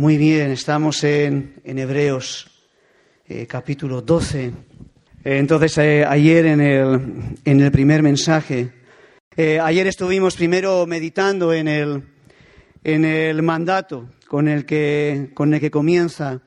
Muy bien, estamos en, Hebreos eh, capítulo 12. entonces, eh, ayer en el, en el, primer mensaje, eh, ayer estuvimos primero meditando en el, en el mandato con el, que, con el que comienza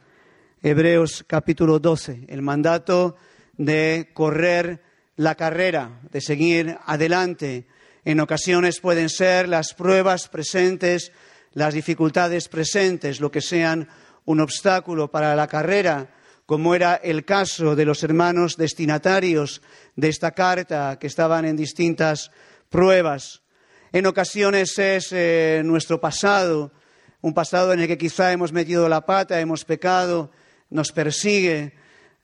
Hebreos capítulo 12, el mandato de correr la carrera, de seguir adelante. En ocasiones pueden ser las pruebas presentes las dificultades presentes, lo que sean un obstáculo para la carrera, como era el caso de los hermanos destinatarios de esta carta que estaban en distintas pruebas. En ocasiones es eh, nuestro pasado, un pasado en el que quizá hemos metido la pata, hemos pecado, nos persigue,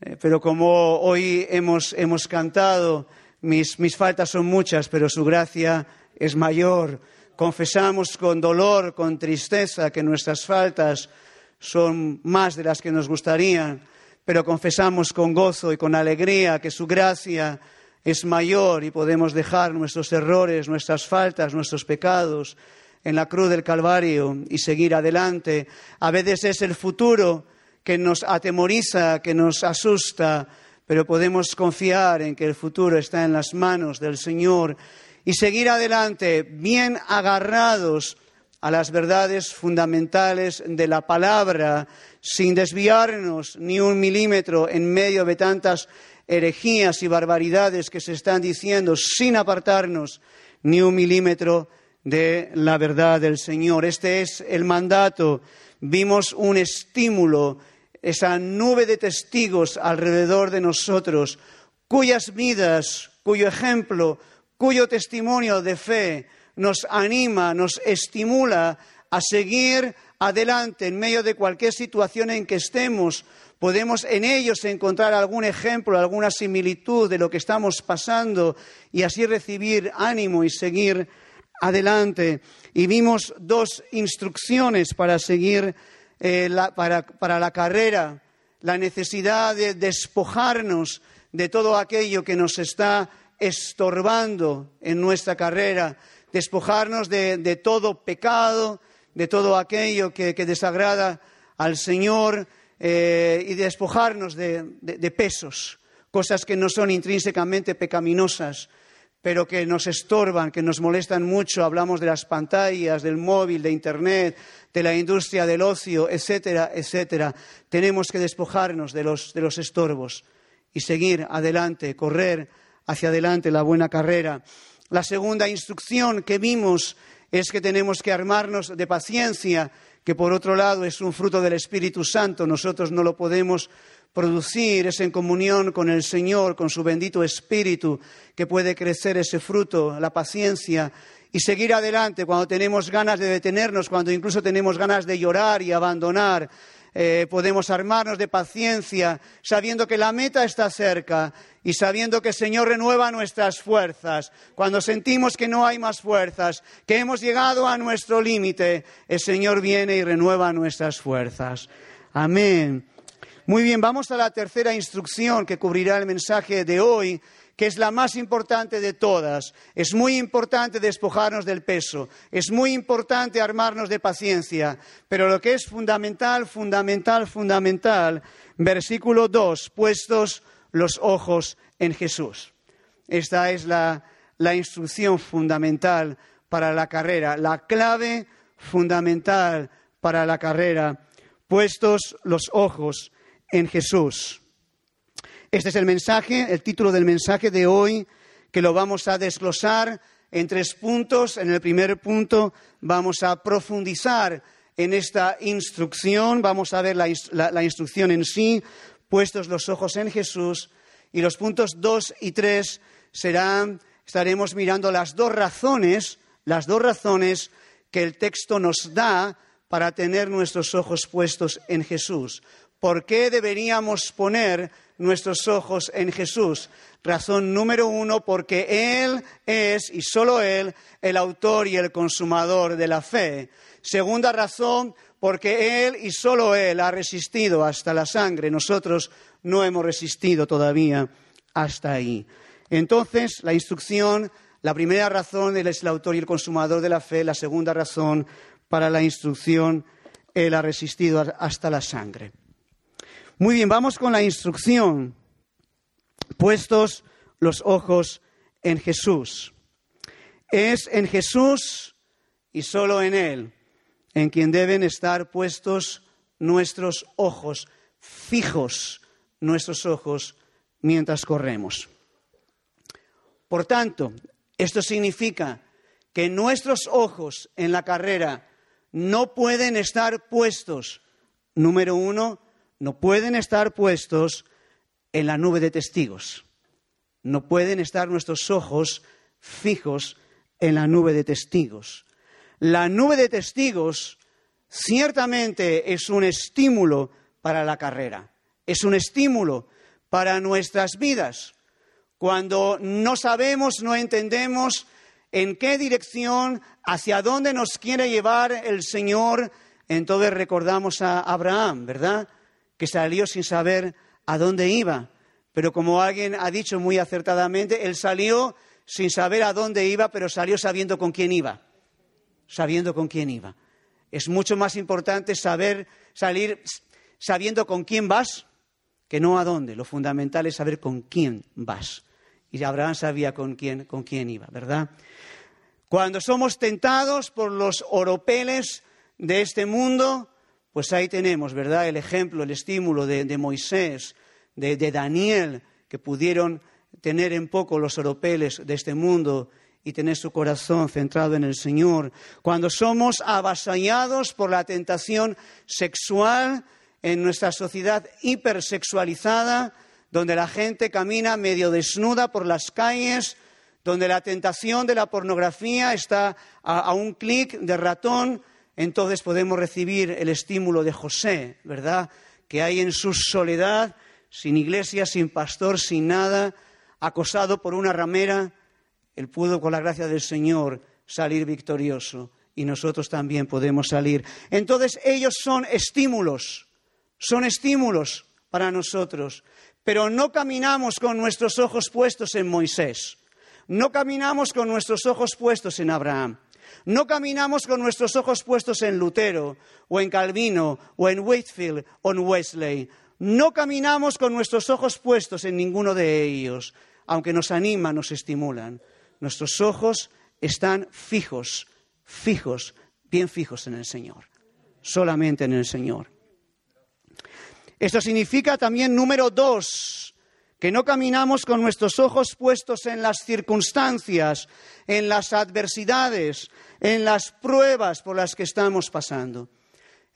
eh, pero como hoy hemos, hemos cantado, mis, mis faltas son muchas, pero su gracia es mayor confesamos con dolor, con tristeza, que nuestras faltas son más de las que nos gustarían, pero confesamos con gozo y con alegría que su gracia es mayor y podemos dejar nuestros errores, nuestras faltas, nuestros pecados en la cruz del Calvario y seguir adelante. A veces es el futuro que nos atemoriza, que nos asusta, pero podemos confiar en que el futuro está en las manos del Señor y seguir adelante bien agarrados a las verdades fundamentales de la palabra, sin desviarnos ni un milímetro en medio de tantas herejías y barbaridades que se están diciendo, sin apartarnos ni un milímetro de la verdad del Señor. Este es el mandato. Vimos un estímulo, esa nube de testigos alrededor de nosotros, cuyas vidas, cuyo ejemplo cuyo testimonio de fe nos anima, nos estimula a seguir adelante en medio de cualquier situación en que estemos. Podemos en ellos encontrar algún ejemplo, alguna similitud de lo que estamos pasando y así recibir ánimo y seguir adelante. Y vimos dos instrucciones para seguir eh, para, para la carrera, la necesidad de despojarnos de todo aquello que nos está estorbando en nuestra carrera, despojarnos de, todo pecado, de todo aquello que, desagrada al Señor eh, y despojarnos de, pesos, cosas que no son intrínsecamente pecaminosas, pero que nos estorban, que nos molestan mucho. Hablamos de las pantallas, del móvil, de Internet, de la industria del ocio, etcétera, etcétera. Tenemos que despojarnos de los, de los estorbos y seguir adelante, correr hacia adelante la buena carrera. La segunda instrucción que vimos es que tenemos que armarnos de paciencia, que por otro lado es un fruto del Espíritu Santo. Nosotros no lo podemos producir, es en comunión con el Señor, con su bendito Espíritu, que puede crecer ese fruto, la paciencia, y seguir adelante cuando tenemos ganas de detenernos, cuando incluso tenemos ganas de llorar y abandonar. Eh, podemos armarnos de paciencia, sabiendo que la meta está cerca y sabiendo que el Señor renueva nuestras fuerzas. Cuando sentimos que no hay más fuerzas, que hemos llegado a nuestro límite, el Señor viene y renueva nuestras fuerzas. Amén. Muy bien, vamos a la tercera instrucción que cubrirá el mensaje de hoy que es la más importante de todas. Es muy importante despojarnos del peso, es muy importante armarnos de paciencia, pero lo que es fundamental, fundamental, fundamental, versículo 2, puestos los ojos en Jesús. Esta es la, la instrucción fundamental para la carrera, la clave fundamental para la carrera, puestos los ojos en Jesús. Este es el mensaje, el título del mensaje de hoy, que lo vamos a desglosar en tres puntos. En el primer punto vamos a profundizar en esta instrucción, vamos a ver la, instrucción en sí, puestos los ojos en Jesús. Y los puntos dos y tres serán, estaremos mirando las dos razones, las dos razones que el texto nos da para tener nuestros ojos puestos en Jesús. ¿Por qué deberíamos poner nuestros ojos en Jesús? Razón número uno, porque Él es, y solo Él, el autor y el consumador de la fe. Segunda razón, porque Él y solo Él ha resistido hasta la sangre. Nosotros no hemos resistido todavía hasta ahí. Entonces, la instrucción, la primera razón, Él es el autor y el consumador de la fe. La segunda razón para la instrucción Él ha resistido hasta la sangre. Muy bien, vamos con la instrucción. Puestos los ojos en Jesús. Es en Jesús y solo en Él en quien deben estar puestos nuestros ojos, fijos nuestros ojos mientras corremos. Por tanto, esto significa que nuestros ojos en la carrera no pueden estar puestos, número uno, no pueden estar puestos en la nube de testigos. No pueden estar nuestros ojos fijos en la nube de testigos. La nube de testigos ciertamente es un estímulo para la carrera, es un estímulo para nuestras vidas. Cuando no sabemos, no entendemos en qué dirección, hacia dónde nos quiere llevar el Señor, entonces recordamos a Abraham, ¿verdad? Que salió sin saber a dónde iba. Pero como alguien ha dicho muy acertadamente, él salió sin saber a dónde iba, pero salió sabiendo con quién iba. Sabiendo con quién iba. Es mucho más importante saber salir sabiendo con quién vas que no a dónde. Lo fundamental es saber con quién vas. Y Abraham sabía con quién, con quién iba, ¿verdad? Cuando somos tentados por los oropeles de este mundo, pues ahí tenemos, ¿verdad? El ejemplo, el estímulo de, Moisés, de, de, Daniel, que pudieron tener en poco los oropeles de este mundo y tener su corazón centrado en el Señor. Cuando somos avasallados por la tentación sexual en nuestra sociedad hipersexualizada, donde la gente camina medio desnuda por las calles, donde la tentación de la pornografía está a, un clic de ratón, entonces podemos recibir el estímulo de José, ¿verdad? Que hay en su soledad, sin iglesia, sin pastor, sin nada, acosado por una ramera, él pudo, con la gracia del Señor, salir victorioso y nosotros también podemos salir. Entonces ellos son estímulos, son estímulos para nosotros, pero no caminamos con nuestros ojos puestos en Moisés, no caminamos con nuestros ojos puestos en Abraham. No caminamos con nuestros ojos puestos en Lutero, o en Calvino, o en Whitfield, o en Wesley. No caminamos con nuestros ojos puestos en ninguno de ellos, aunque nos animan, nos estimulan. Nuestros ojos están fijos, fijos, bien fijos en el Señor, solamente en el Señor. Esto significa también, número dos, que no caminamos con nuestros ojos puestos en las circunstancias, en las adversidades, en las pruebas por las que estamos pasando.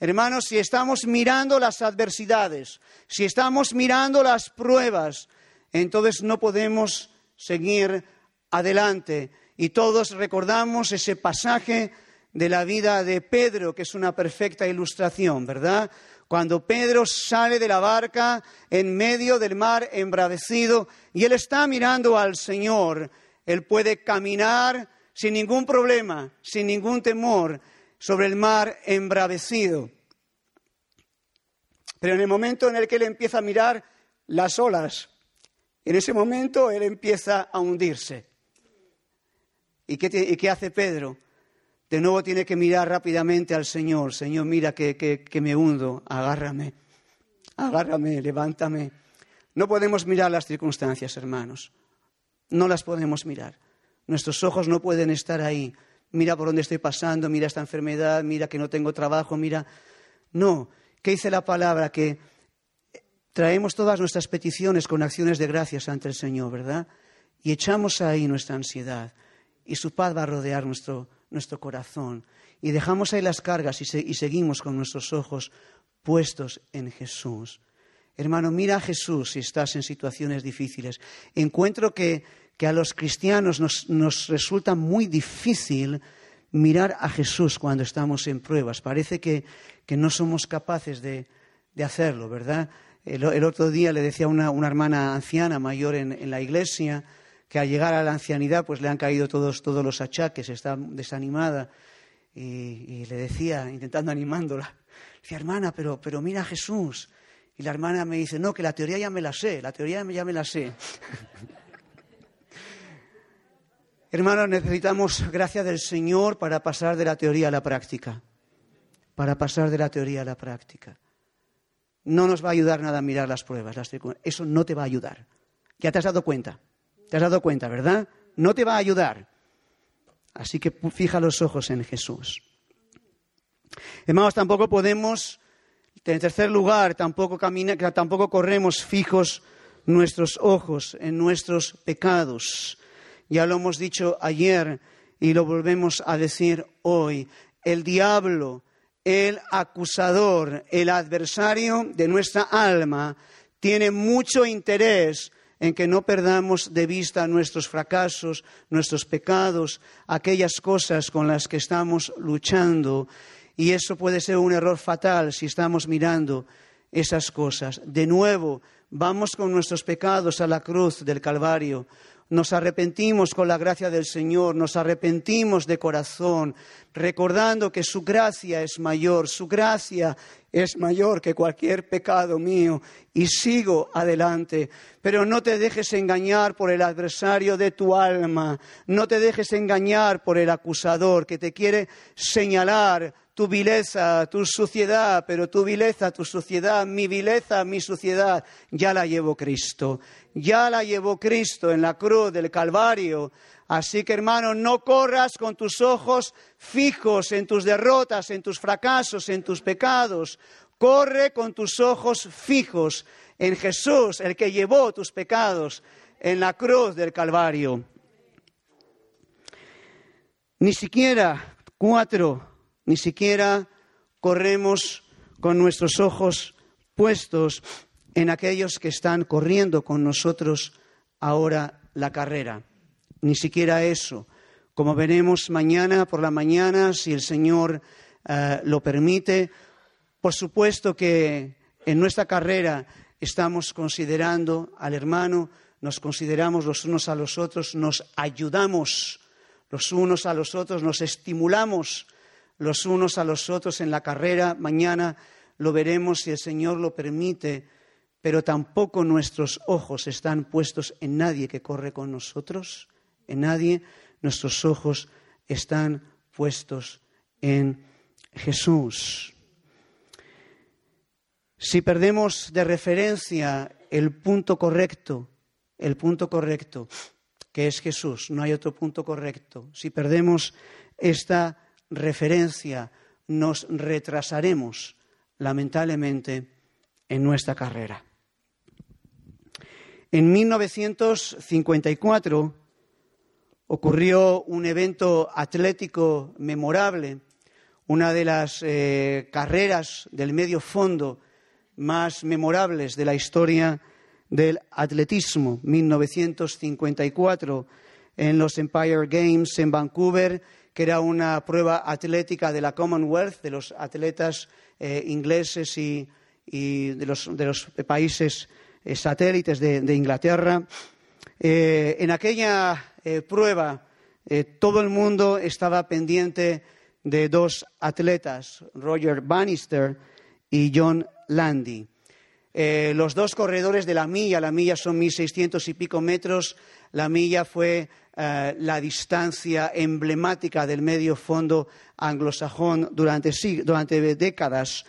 Hermanos, si estamos mirando las adversidades, si estamos mirando las pruebas, entonces no podemos seguir adelante. Y todos recordamos ese pasaje de la vida de Pedro, que es una perfecta ilustración, ¿verdad? Cuando Pedro sale de la barca en medio del mar embravecido y él está mirando al Señor, él puede caminar sin ningún problema, sin ningún temor sobre el mar embravecido. Pero en el momento en el que él empieza a mirar las olas, en ese momento él empieza a hundirse. ¿Y qué, hace Pedro? De nuevo tiene que mirar rápidamente al Señor. Señor, mira que, me hundo, agárrame, agárrame, levántame. No podemos mirar las circunstancias, hermanos. No las podemos mirar. Nuestros ojos no pueden estar ahí. Mira por dónde estoy pasando, mira esta enfermedad, mira que no tengo trabajo, mira. No. ¿Qué dice la palabra? Que traemos todas nuestras peticiones con acciones de gracias ante el Señor, ¿verdad? Y echamos ahí nuestra ansiedad y su paz va a rodear nuestro, corazón. Y dejamos ahí las cargas y, seguimos con nuestros ojos puestos en Jesús. Hermano, mira a Jesús si estás en situaciones difíciles. Encuentro que, a los cristianos nos, resulta muy difícil mirar a Jesús cuando estamos en pruebas. Parece que, no somos capaces de, hacerlo, ¿verdad? El, otro día le decía a una, hermana anciana mayor en la iglesia, que al llegar a la ancianidad pues le han caído todos, todos los achaques, está desanimada. Y, le decía, intentando animándola, decía, hermana, pero, pero mira a Jesús. Y la hermana me dice, no, que la teoría ya me la sé, la teoría ya me la sé. Hermanos, necesitamos gracia del Señor para pasar de la teoría a la práctica. para pasar de la teoría a la práctica. No nos va a ayudar nada a mirar las pruebas, eso no te va a ayudar. Ya te has dado cuenta, te has dado cuenta, ¿verdad? No te va a ayudar. Así que fija los ojos en Jesús. Hermanos, tampoco podemos, en tercer lugar, tampoco, tampoco corremos fijos nuestros ojos en nuestros pecados. Ya lo hemos dicho ayer y lo volvemos a decir hoy. El diablo, el acusador, el adversario de nuestra alma, tiene mucho interés en que no perdamos de vista nuestros fracasos, nuestros pecados, aquellas cosas con las que estamos luchando. Y eso puede ser un error fatal si estamos mirando esas cosas. De nuevo, vamos con nuestros pecados a la cruz del Calvario. Nos arrepentimos con la gracia del Señor, nos arrepentimos de corazón, recordando que su gracia es mayor, su gracia es mayor que cualquier pecado mío y sigo adelante. Pero no te dejes engañar por el adversario de tu alma, no te dejes engañar por el acusador que te quiere señalar tu vileza, tu suciedad, pero tu vileza, tu suciedad, mi vileza, mi suciedad, ya la llevó Cristo. Ya la llevó Cristo en la cruz del Calvario. Así que hermano, no corras con tus ojos fijos en tus derrotas, en tus fracasos, en tus pecados. Corre con tus ojos fijos en Jesús, el que llevó tus pecados en la cruz del Calvario. Ni siquiera cuatro ni siquiera corremos con nuestros ojos puestos en aquellos que están corriendo con nosotros ahora la carrera. Ni siquiera eso. Como veremos mañana por la mañana, si el Señor eh, lo permite, por supuesto que en nuestra carrera estamos considerando al hermano, nos consideramos los unos a los otros, nos ayudamos los unos a los otros, nos estimulamos los unos a los otros en la carrera. Mañana lo veremos si el Señor lo permite, pero tampoco nuestros ojos están puestos en nadie que corre con nosotros, en nadie. Nuestros ojos están puestos en Jesús. Si perdemos de referencia el punto correcto, el punto correcto, que es Jesús, no hay otro punto correcto. Si perdemos esta referencia, nos retrasaremos lamentablemente en nuestra carrera. En 1954 ocurrió un evento atlético memorable, una de las eh, carreras del medio fondo más memorables de la historia del atletismo, 1954, en los Empire Games en Vancouver que era una prueba atlética de la Commonwealth, de los atletas eh, ingleses y, de, los, países eh, satélites de, Inglaterra. Eh, en aquella prueba todo el mundo estaba pendiente de dos atletas, Roger Bannister y John Landy. los dos corredores de la milla, la milla son 1.600 y pico metros, la milla fue eh, la distancia emblemática del medio fondo anglosajón durante, durante décadas.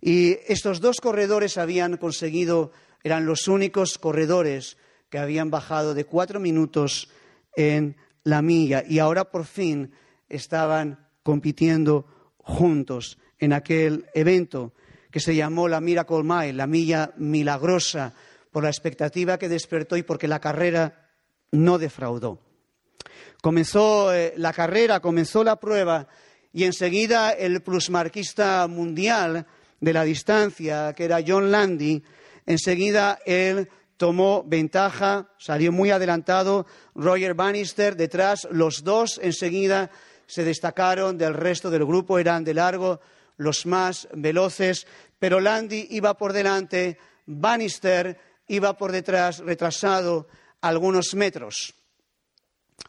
Y estos dos corredores habían conseguido, eran los únicos corredores que habían bajado de cuatro minutos en la milla y ahora por fin estaban compitiendo juntos en aquel evento que se llamó la Miracle Mile, la milla milagrosa, por la expectativa que despertó y porque la carrera no defraudó. Comenzó eh, la carrera, comenzó la prueba y enseguida el plusmarquista mundial de la distancia, que era John Landy, enseguida él tomó ventaja, salió muy adelantado, Roger Bannister detrás, los dos enseguida se destacaron del resto del grupo, eran de largo los más veloces, pero Landy iba por delante, Bannister iba por detrás, retrasado algunos metros.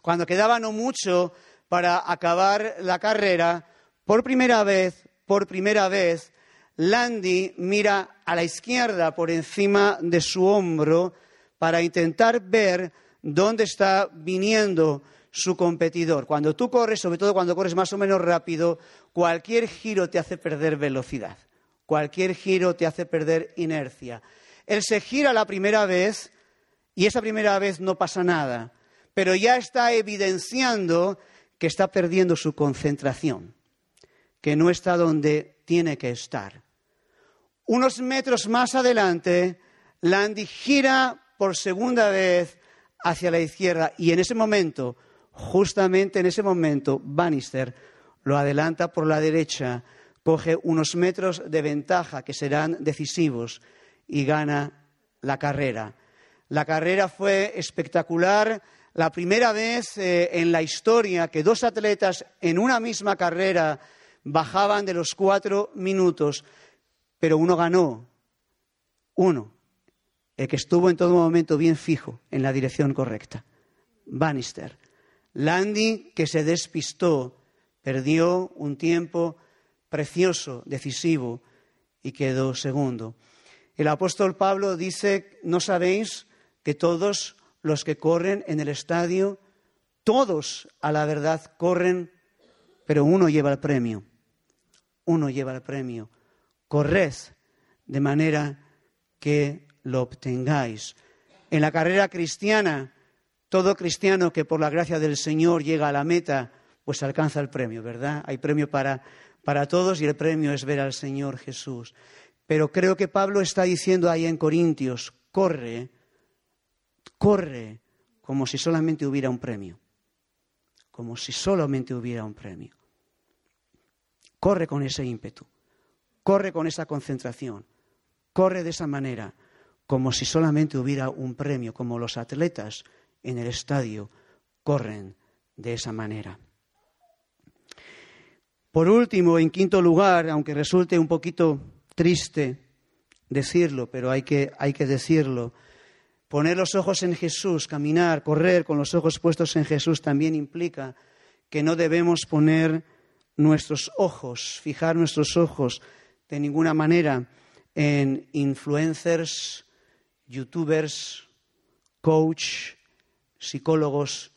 Cuando quedaba no mucho para acabar la carrera, por primera vez, por primera vez, Landy mira a la izquierda por encima de su hombro para intentar ver dónde está viniendo su competidor. Cuando tú corres, sobre todo cuando corres más o menos rápido, cualquier giro te hace perder velocidad. Cualquier giro te hace perder inercia. Él se gira la primera vez y esa primera vez no pasa nada, pero ya está evidenciando que está perdiendo su concentración, que no está donde tiene que estar. Unos metros más adelante, Landy gira por segunda vez hacia la izquierda y en ese momento, justamente en ese momento, Bannister lo adelanta por la derecha, coge unos metros de ventaja que serán decisivos y gana la carrera. La carrera fue espectacular, la primera vez eh, en la historia que dos atletas en una misma carrera bajaban de los cuatro minutos, pero uno ganó, uno, el que estuvo en todo momento bien fijo en la dirección correcta, Bannister. Landy, que se despistó, perdió un tiempo precioso, decisivo, y quedó segundo. El apóstol Pablo dice, ¿no sabéis que todos los que corren en el estadio, todos a la verdad corren, pero uno lleva el premio? Uno lleva el premio. Corred de manera que lo obtengáis. En la carrera cristiana, todo cristiano que por la gracia del Señor llega a la meta, pues alcanza el premio, ¿verdad? Hay premio para, para todos y el premio es ver al Señor Jesús. Pero creo que Pablo está diciendo ahí en Corintios, corre, corre como si solamente hubiera un premio, como si solamente hubiera un premio. Corre con ese ímpetu, corre con esa concentración, corre de esa manera, como si solamente hubiera un premio, como los atletas en el estadio corren de esa manera. Por último, en quinto lugar, aunque resulte un poquito triste decirlo, pero hay que, hay que decirlo, poner los ojos en Jesús, caminar, correr con los ojos puestos en Jesús también implica que no debemos poner nuestros ojos, fijar nuestros ojos de ninguna manera en influencers, youtubers, coach, psicólogos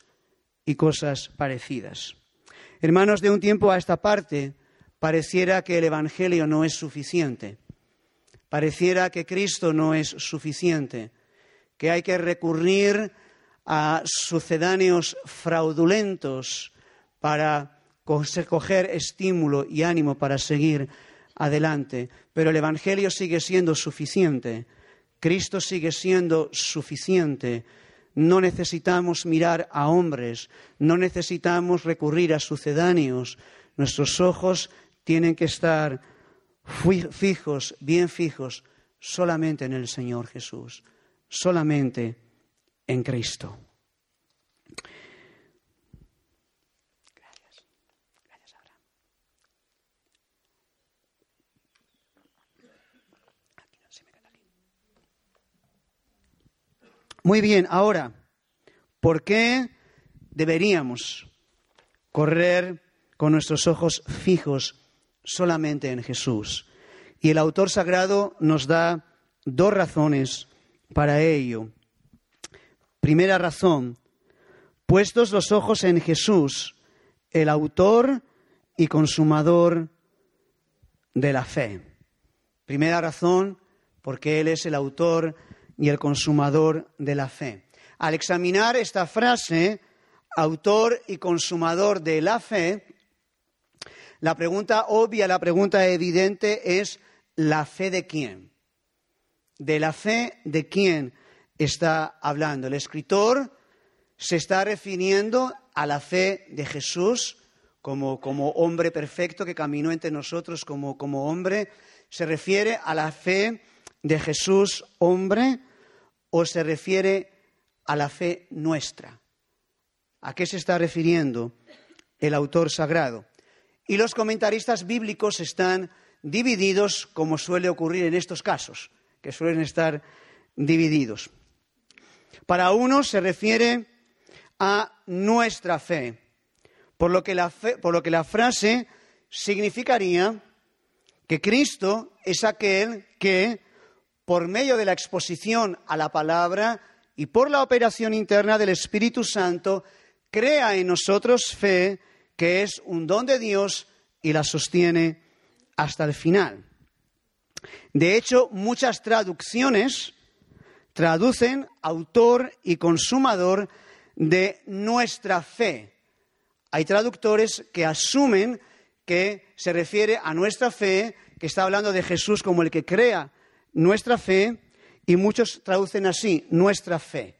y cosas parecidas. Hermanos, de un tiempo a esta parte, pareciera que el Evangelio no es suficiente, pareciera que Cristo no es suficiente, que hay que recurrir a sucedáneos fraudulentos para coger estímulo y ánimo para seguir adelante. Pero el Evangelio sigue siendo suficiente, Cristo sigue siendo suficiente no necesitamos mirar a hombres, no necesitamos recurrir a sucedáneos. Nuestros ojos tienen que estar fijos, bien fijos, solamente en el Señor Jesús, solamente en Cristo. Gracias. Gracias, Abraham. Aquí no, se me queda aquí. Muy bien, ahora, ¿por qué deberíamos correr con nuestros ojos fijos solamente en Jesús? Y el autor sagrado nos da dos razones para ello. Primera razón, puestos los ojos en Jesús, el autor y consumador de la fe. Primera razón, porque Él es el autor y el consumador de la fe. Al examinar esta frase, autor y consumador de la fe, la pregunta obvia, la pregunta evidente es ¿la fe de quién? ¿De la fe de quién está hablando? El escritor se está refiriendo a la fe de Jesús como, como hombre perfecto que caminó entre nosotros como, como hombre. Se refiere a la fe de Jesús hombre o se refiere a la fe nuestra? ¿A qué se está refiriendo el autor sagrado? Y los comentaristas bíblicos están divididos, como suele ocurrir en estos casos, que suelen estar divididos. Para unos se refiere a nuestra fe, por lo que la, por lo que la frase significaría que Cristo es aquel que por medio de la exposición a la palabra y por la operación interna del Espíritu Santo, crea en nosotros fe que es un don de Dios y la sostiene hasta el final. De hecho, muchas traducciones traducen autor y consumador de nuestra fe. Hay traductores que asumen que se refiere a nuestra fe, que está hablando de Jesús como el que crea nuestra fe, y muchos traducen así, nuestra fe.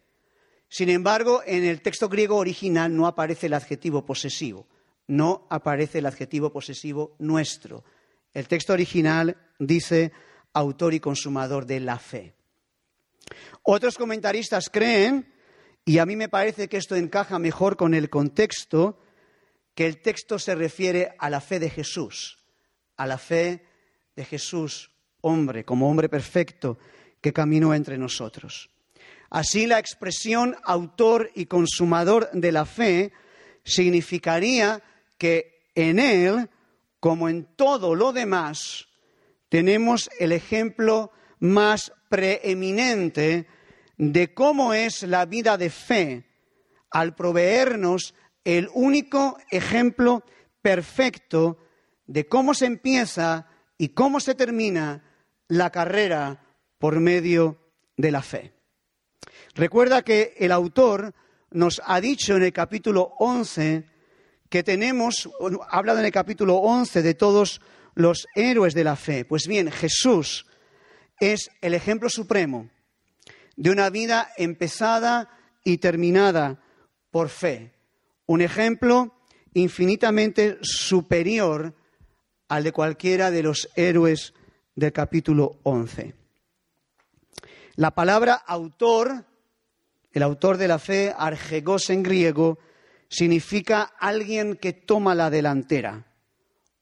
Sin embargo, en el texto griego original no aparece el adjetivo posesivo, no aparece el adjetivo posesivo nuestro. El texto original dice autor y consumador de la fe. Otros comentaristas creen, y a mí me parece que esto encaja mejor con el contexto, que el texto se refiere a la fe de Jesús, a la fe de Jesús, hombre, como hombre perfecto que caminó entre nosotros. Así la expresión autor y consumador de la fe significaría que en él, como en todo lo demás, tenemos el ejemplo más preeminente de cómo es la vida de fe al proveernos el único ejemplo perfecto de cómo se empieza y cómo se termina la carrera por medio de la fe. Recuerda que el autor nos ha dicho en el capítulo 11 que tenemos, ha hablado en el capítulo 11 de todos los héroes de la fe. Pues bien, Jesús es el ejemplo supremo de una vida empezada y terminada por fe. Un ejemplo infinitamente superior al de cualquiera de los héroes del capítulo 11. La palabra autor, el autor de la fe, argegos en griego, significa alguien que toma la delantera,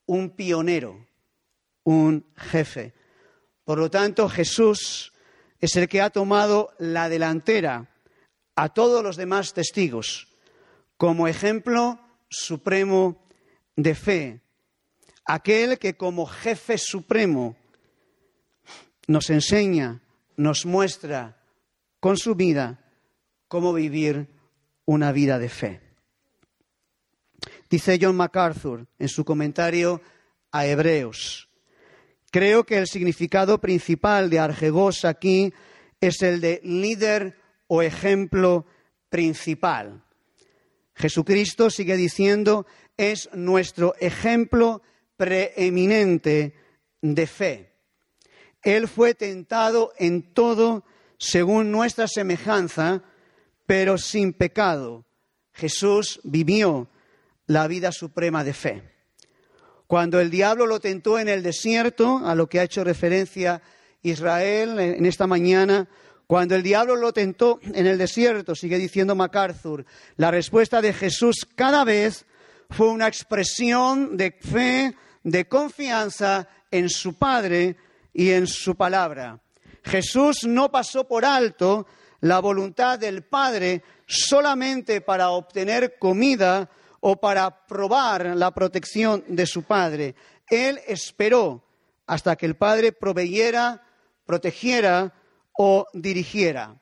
un pionero, un jefe. Por lo tanto, Jesús es el que ha tomado la delantera a todos los demás testigos como ejemplo supremo de fe, aquel que como jefe supremo nos enseña, nos muestra con su vida cómo vivir una vida de fe. Dice John MacArthur en su comentario a Hebreos, creo que el significado principal de Argegos aquí es el de líder o ejemplo principal. Jesucristo sigue diciendo es nuestro ejemplo preeminente de fe. Él fue tentado en todo según nuestra semejanza, pero sin pecado. Jesús vivió la vida suprema de fe. Cuando el diablo lo tentó en el desierto, a lo que ha hecho referencia Israel en esta mañana, cuando el diablo lo tentó en el desierto, sigue diciendo MacArthur, la respuesta de Jesús cada vez fue una expresión de fe, de confianza en su Padre y en su palabra. Jesús no pasó por alto la voluntad del Padre solamente para obtener comida o para probar la protección de su Padre. Él esperó hasta que el Padre proveyera, protegiera o dirigiera.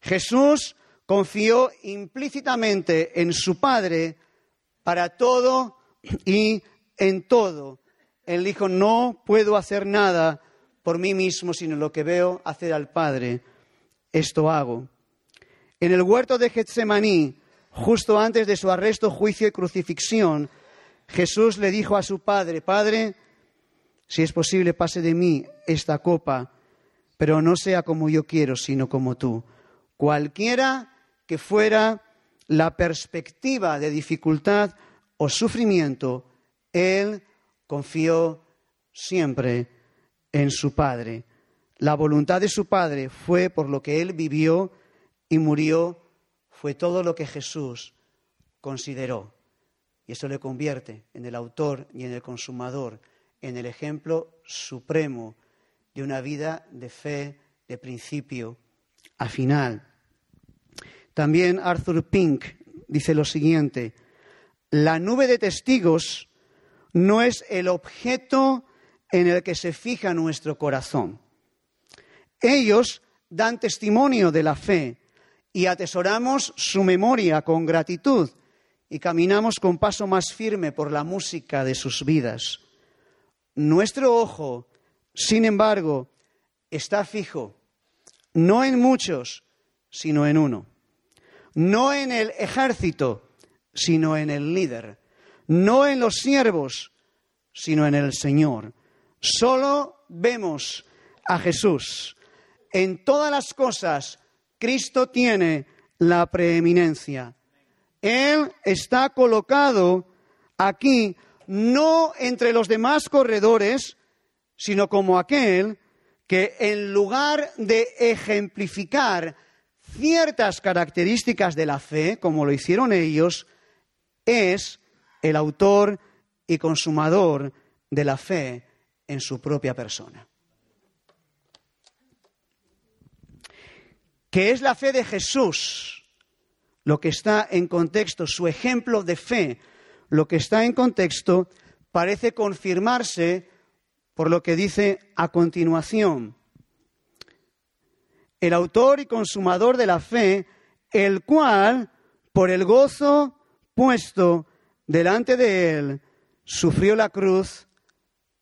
Jesús confió implícitamente en su Padre para todo y en todo. Él dijo, no puedo hacer nada por mí mismo, sino lo que veo hacer al Padre, esto hago. En el huerto de Getsemaní, justo antes de su arresto, juicio y crucifixión, Jesús le dijo a su Padre, Padre, si es posible, pase de mí esta copa, pero no sea como yo quiero, sino como tú. Cualquiera que fuera la perspectiva de dificultad o sufrimiento, Él confió siempre en su Padre. La voluntad de su Padre fue por lo que Él vivió y murió, fue todo lo que Jesús consideró. Y eso le convierte en el autor y en el consumador, en el ejemplo supremo de una vida de fe de principio a final. También Arthur Pink dice lo siguiente, la nube de testigos no es el objeto en el que se fija nuestro corazón. Ellos dan testimonio de la fe y atesoramos su memoria con gratitud. y caminamos con paso más firme por la música de sus vidas. Nuestro ojo, sin embargo, está fijo, no en muchos, sino en uno. No en el ejército, sino en el líder. No en los siervos, sino en el Señor. Solo vemos a Jesús. En todas las cosas, Cristo tiene la preeminencia. Él está colocado aquí no entre los demás corredores, sino como aquel que en lugar de ejemplificar ciertas características de la fe, como lo hicieron ellos, es el autor y consumador de la fe en su propia persona. ¿Qué es la fe de Jesús? Lo que está en contexto, su ejemplo de fe, lo que está en contexto parece confirmarse por lo que dice a continuación. El autor y consumador de la fe, el cual, por el gozo puesto delante de él, sufrió la cruz,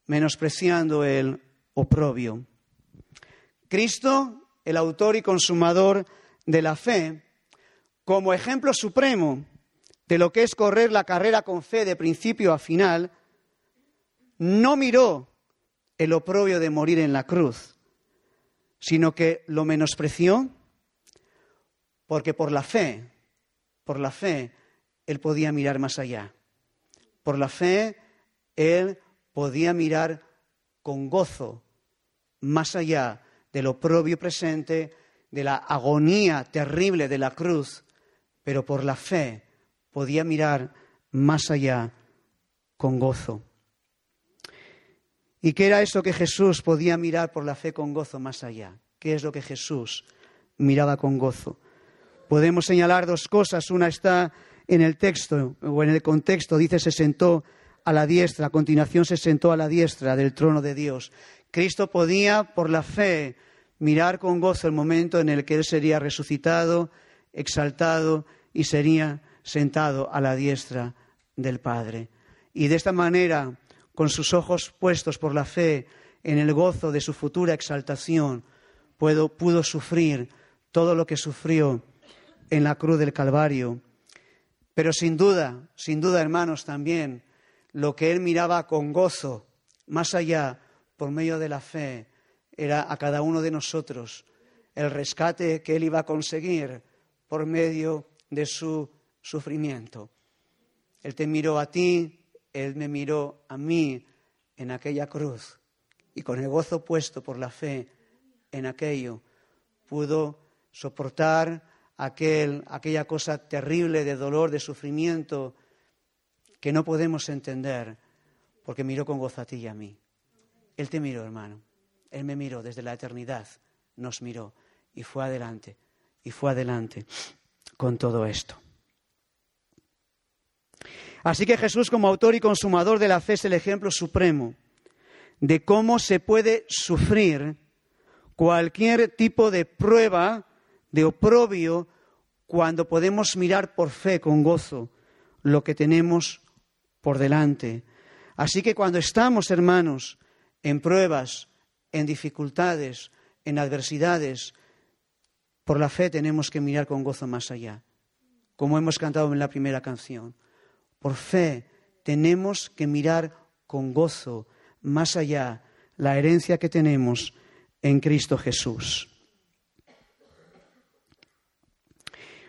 menospreciando el oprobio. Cristo, el autor y consumador de la fe, como ejemplo supremo de lo que es correr la carrera con fe de principio a final, no miró el oprobio de morir en la cruz, sino que lo menospreció porque por la fe, por la fe, él podía mirar más allá. Por la fe, él podía mirar con gozo más allá del oprobio presente, de la agonía terrible de la cruz, pero por la fe podía mirar más allá con gozo. ¿Y qué era eso que Jesús podía mirar por la fe con gozo más allá? ¿Qué es lo que Jesús miraba con gozo? Podemos señalar dos cosas. Una está en el texto o en el contexto. Dice, se sentó a la diestra. A continuación se sentó a la diestra del trono de Dios. Cristo podía, por la fe, mirar con gozo el momento en el que Él sería resucitado, exaltado y sería sentado a la diestra del Padre. Y de esta manera, con sus ojos puestos por la fe en el gozo de su futura exaltación, pudo, pudo sufrir todo lo que sufrió en la cruz del Calvario. Pero sin duda, sin duda, hermanos, también lo que él miraba con gozo, más allá, por medio de la fe, era a cada uno de nosotros el rescate que él iba a conseguir por medio de su sufrimiento. Él te miró a ti, Él me miró a mí en aquella cruz y con el gozo puesto por la fe en aquello pudo soportar aquel, aquella cosa terrible de dolor, de sufrimiento que no podemos entender porque miró con gozo a ti y a mí. Él te miró, hermano. Él me miró desde la eternidad, nos miró y fue adelante, y fue adelante con todo esto. Así que Jesús como autor y consumador de la fe es el ejemplo supremo de cómo se puede sufrir cualquier tipo de prueba, de oprobio, cuando podemos mirar por fe con gozo lo que tenemos por delante. Así que cuando estamos, hermanos, en pruebas, en dificultades, en adversidades, por la fe tenemos que mirar con gozo más allá, como hemos cantado en la primera canción. Por fe tenemos que mirar con gozo más allá la herencia que tenemos en Cristo Jesús.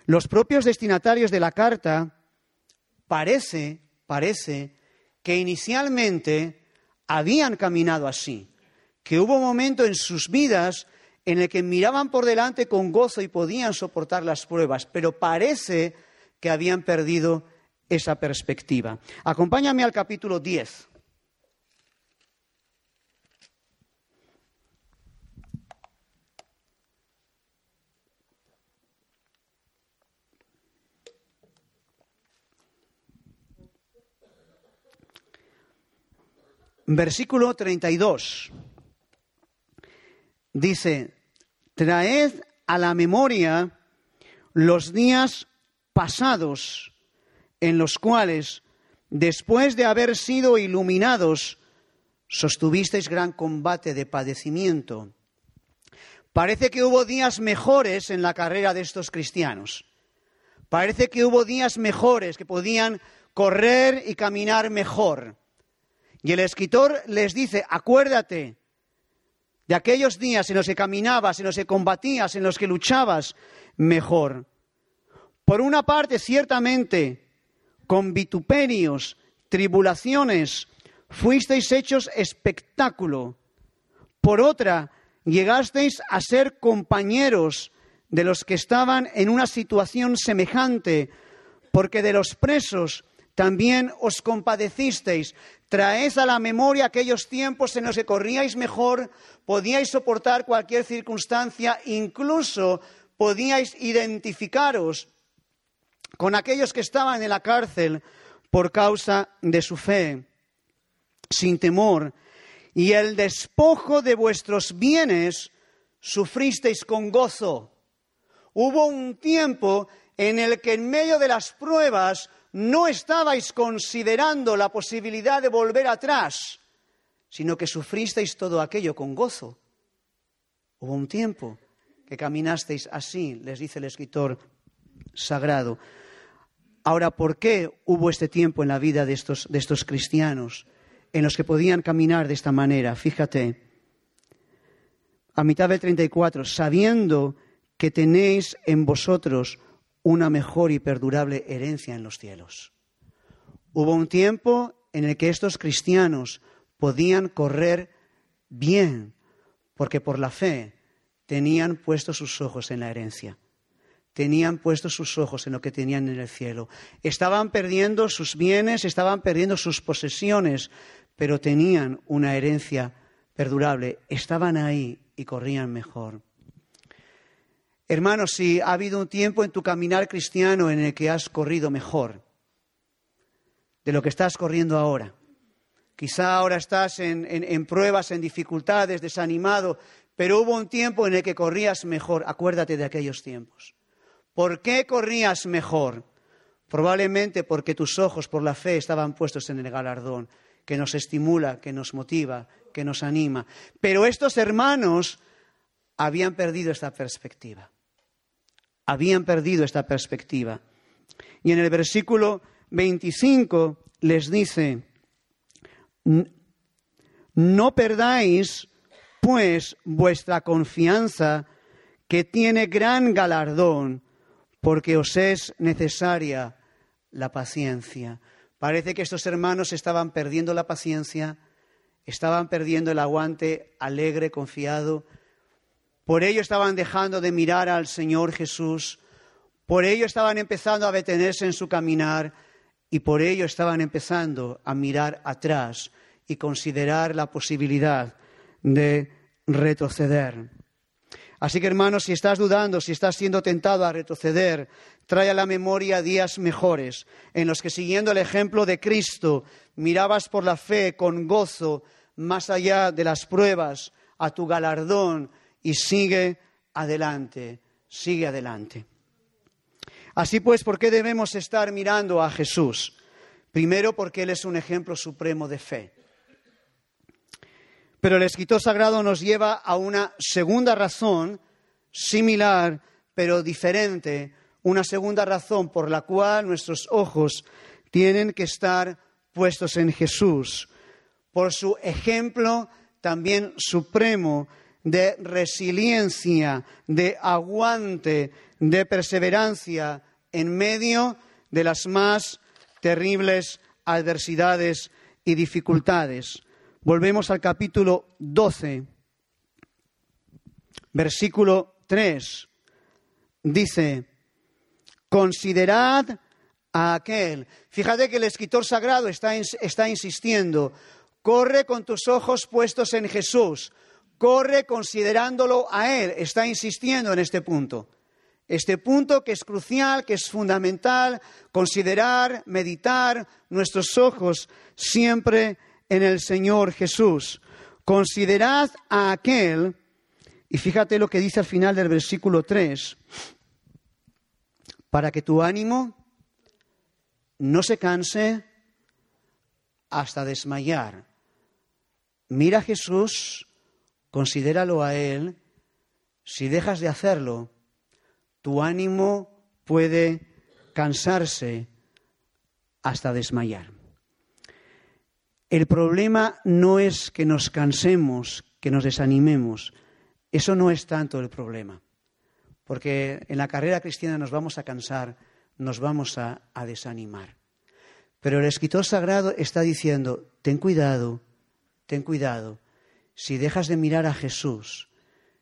Los propios destinatarios de la carta parece, parece que inicialmente habían caminado así, que hubo un momento en sus vidas en el que miraban por delante con gozo y podían soportar las pruebas, pero parece que habían perdido esa perspectiva. Acompáñame al capítulo 10. Versículo 32. Dice, traed a la memoria los días pasados en los cuales, después de haber sido iluminados, sostuvisteis gran combate de padecimiento. Parece que hubo días mejores en la carrera de estos cristianos. Parece que hubo días mejores que podían correr y caminar mejor. Y el escritor les dice, acuérdate de aquellos días en los que caminabas, en los que combatías, en los que luchabas mejor. Por una parte, ciertamente, con vituperios, tribulaciones, fuisteis hechos espectáculo. Por otra, llegasteis a ser compañeros de los que estaban en una situación semejante, porque de los presos también os compadecisteis. Traéis a la memoria aquellos tiempos en los que corríais mejor, podíais soportar cualquier circunstancia, incluso podíais identificaros con aquellos que estaban en la cárcel por causa de su fe, sin temor, y el despojo de vuestros bienes sufristeis con gozo. Hubo un tiempo en el que en medio de las pruebas no estabais considerando la posibilidad de volver atrás, sino que sufristeis todo aquello con gozo. Hubo un tiempo que caminasteis así, les dice el escritor sagrado. Ahora, ¿por qué hubo este tiempo en la vida de estos, de estos cristianos en los que podían caminar de esta manera? Fíjate, a mitad del 34, sabiendo que tenéis en vosotros una mejor y perdurable herencia en los cielos. Hubo un tiempo en el que estos cristianos podían correr bien, porque por la fe tenían puestos sus ojos en la herencia tenían puestos sus ojos en lo que tenían en el cielo. Estaban perdiendo sus bienes, estaban perdiendo sus posesiones, pero tenían una herencia perdurable. Estaban ahí y corrían mejor. Hermanos, si ha habido un tiempo en tu caminar cristiano en el que has corrido mejor de lo que estás corriendo ahora, quizá ahora estás en, en pruebas, en dificultades, desanimado, pero hubo un tiempo en el que corrías mejor. Acuérdate de aquellos tiempos. ¿Por qué corrías mejor? Probablemente porque tus ojos por la fe estaban puestos en el galardón, que nos estimula, que nos motiva, que nos anima. Pero estos hermanos habían perdido esta perspectiva. Habían perdido esta perspectiva. Y en el versículo 25 les dice, no perdáis pues vuestra confianza que tiene gran galardón porque os es necesaria la paciencia. Parece que estos hermanos estaban perdiendo la paciencia, estaban perdiendo el aguante alegre, confiado. Por ello estaban dejando de mirar al Señor Jesús, por ello estaban empezando a detenerse en su caminar y por ello estaban empezando a mirar atrás y considerar la posibilidad de retroceder. Así que hermanos, si estás dudando, si estás siendo tentado a retroceder, trae a la memoria días mejores en los que siguiendo el ejemplo de Cristo mirabas por la fe con gozo más allá de las pruebas a tu galardón y sigue adelante, sigue adelante. Así pues, ¿por qué debemos estar mirando a Jesús? Primero porque Él es un ejemplo supremo de fe. Pero el escritor sagrado nos lleva a una segunda razón similar, pero diferente, una segunda razón por la cual nuestros ojos tienen que estar puestos en Jesús, por su ejemplo también supremo de resiliencia, de aguante, de perseverancia en medio de las más terribles adversidades y dificultades. Volvemos al capítulo 12, versículo 3. Dice, considerad a aquel. Fíjate que el escritor sagrado está, está insistiendo, corre con tus ojos puestos en Jesús, corre considerándolo a Él. Está insistiendo en este punto. Este punto que es crucial, que es fundamental, considerar, meditar nuestros ojos siempre en el Señor Jesús. Considerad a aquel, y fíjate lo que dice al final del versículo 3, para que tu ánimo no se canse hasta desmayar. Mira a Jesús, considéralo a Él. Si dejas de hacerlo, tu ánimo puede cansarse hasta desmayar. El problema no es que nos cansemos, que nos desanimemos. Eso no es tanto el problema. Porque en la carrera cristiana nos vamos a cansar, nos vamos a, desanimar. Pero el escritor sagrado está diciendo, ten cuidado, ten cuidado. Si dejas de mirar a Jesús,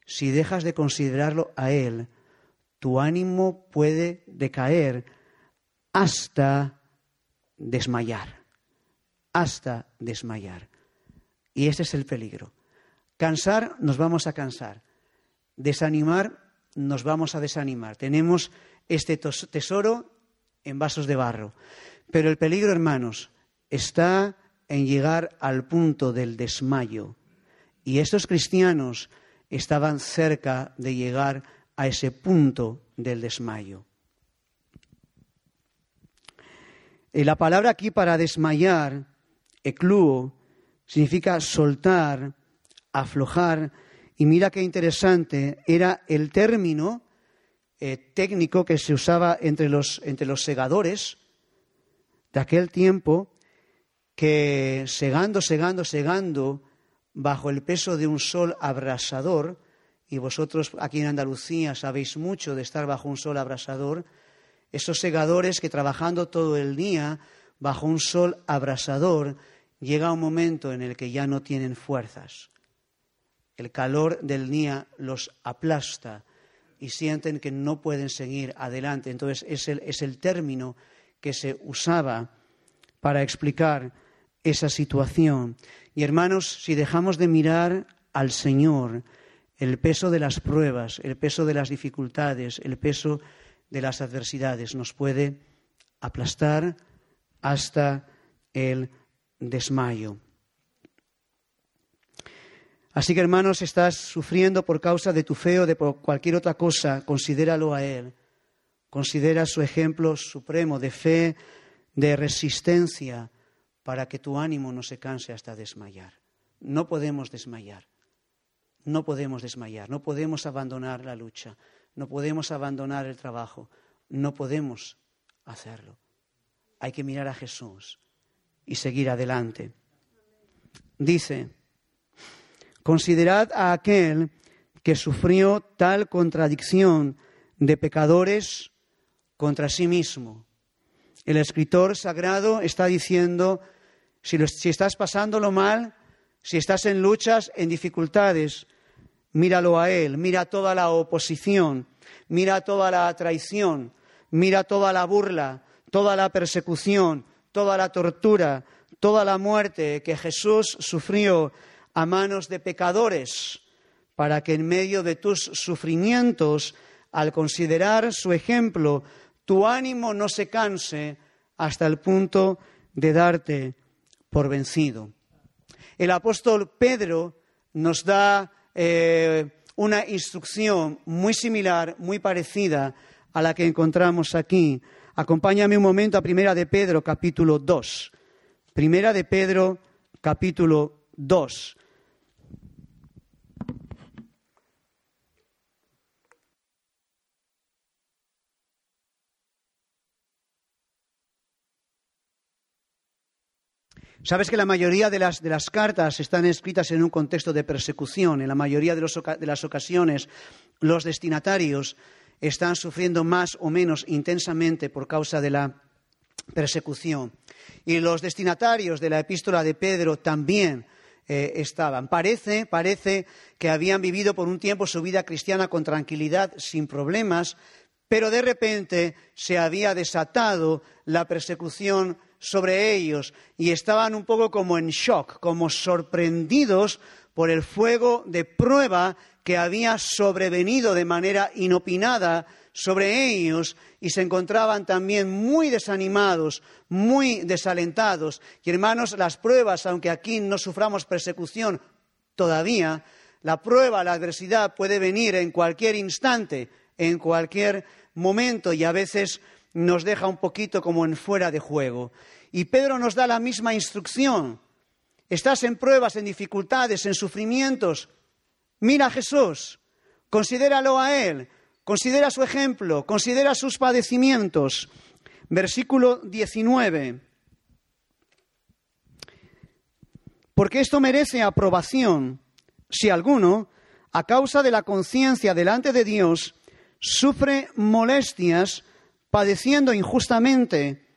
si dejas de considerarlo a Él, tu ánimo puede decaer hasta desmayar, hasta desmayar. Y este es el peligro. Cansar, nos vamos a cansar. Desanimar, nos vamos a desanimar. Tenemos este tesoro en vasos de barro. Pero el peligro, hermanos, está en llegar al punto del desmayo. Y estos cristianos estaban cerca de llegar a ese punto del desmayo. Y la palabra aquí para desmayar, ecluo, significa soltar, aflojar. Y mira qué interesante, era el término eh, técnico que se usaba entre los, entre los segadores de aquel tiempo, que segando, segando, segando, bajo el peso de un sol abrasador, y vosotros aquí en Andalucía sabéis mucho de estar bajo un sol abrasador, esos segadores que trabajando todo el día bajo un sol abrasador, llega un momento en el que ya no tienen fuerzas. El calor del día los aplasta y sienten que no pueden seguir adelante. Entonces es el, es el término que se usaba para explicar esa situación. Y hermanos, si dejamos de mirar al Señor, el peso de las pruebas, el peso de las dificultades, el peso de las adversidades nos puede aplastar hasta el desmayo. Así que hermanos, estás sufriendo por causa de tu fe o de cualquier otra cosa, considéralo a Él. Considera su ejemplo supremo de fe, de resistencia, para que tu ánimo no se canse hasta desmayar. No podemos desmayar. No podemos desmayar, no podemos abandonar la lucha, no podemos abandonar el trabajo, no podemos hacerlo. Hay que mirar a Jesús y seguir adelante. Dice, considerad a aquel que sufrió tal contradicción de pecadores contra sí mismo. El escritor sagrado está diciendo, si, si estás pasándolo mal, si estás en luchas, en dificultades, míralo a Él, mira toda la oposición, mira toda la traición, mira toda la burla, toda la persecución, toda la tortura, toda la muerte que Jesús sufrió a manos de pecadores, para que en medio de tus sufrimientos, al considerar su ejemplo, tu ánimo no se canse hasta el punto de darte por vencido. El apóstol Pedro nos da eh, una instrucción muy similar, muy parecida a la que encontramos aquí. Acompáñame un momento a Primera de Pedro, capítulo 2. Primera de Pedro, capítulo 2. Sabes que la mayoría de las, cartas están escritas en un contexto de persecución. En la mayoría de, las ocasiones, los destinatarios están sufriendo más o menos intensamente por causa de la persecución. Y los destinatarios de la epístola de Pedro también eh, estaban. Parece, parece que habían vivido por un tiempo su vida cristiana con tranquilidad, sin problemas, pero de repente se había desatado la persecución sobre ellos y estaban un poco como en shock, como sorprendidos por el fuego de prueba que había sobrevenido de manera inopinada sobre ellos y se encontraban también muy desanimados, muy desalentados. Y hermanos, las pruebas, aunque aquí no suframos persecución todavía, la prueba, la adversidad puede venir en cualquier instante, en cualquier momento y a veces nos deja un poquito como en fuera de juego. Y Pedro nos da la misma instrucción. Estás en pruebas, en dificultades, en sufrimientos. Mira a Jesús, considéralo a Él, considera su ejemplo, considera sus padecimientos. Versículo 19. Porque esto merece aprobación si alguno, a causa de la conciencia delante de Dios, sufre molestias padeciendo injustamente.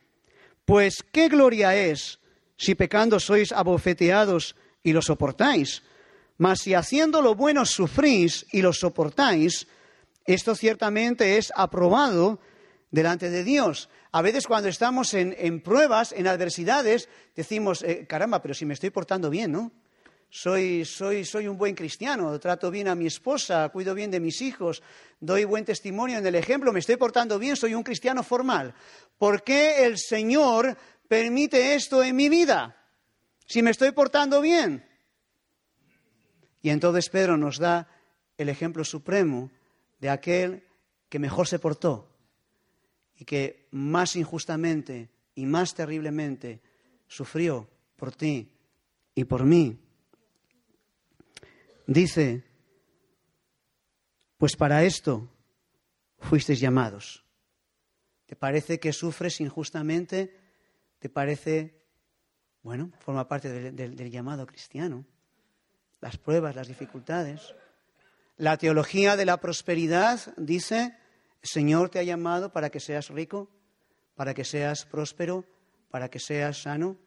Pues qué gloria es si pecando sois abofeteados y lo soportáis. Mas si haciendo lo bueno sufrís y lo soportáis, esto ciertamente es aprobado delante de Dios. A veces cuando estamos en, pruebas, en adversidades, decimos, eh, caramba, pero si me estoy portando bien, ¿no? Soy, soy, soy un buen cristiano, trato bien a mi esposa, cuido bien de mis hijos, doy buen testimonio en el ejemplo, me estoy portando bien, soy un cristiano formal. ¿Por qué el Señor permite esto en mi vida? Si me estoy portando bien. Y entonces Pedro nos da el ejemplo supremo de aquel que mejor se portó y que más injustamente y más terriblemente sufrió por ti y por mí. Dice, pues para esto fuisteis llamados. ¿Te parece que sufres injustamente? ¿Te parece, bueno, forma parte del, llamado cristiano? Las pruebas, las dificultades. La teología de la prosperidad dice, el Señor te ha llamado para que seas rico, para que seas próspero, para que seas sano,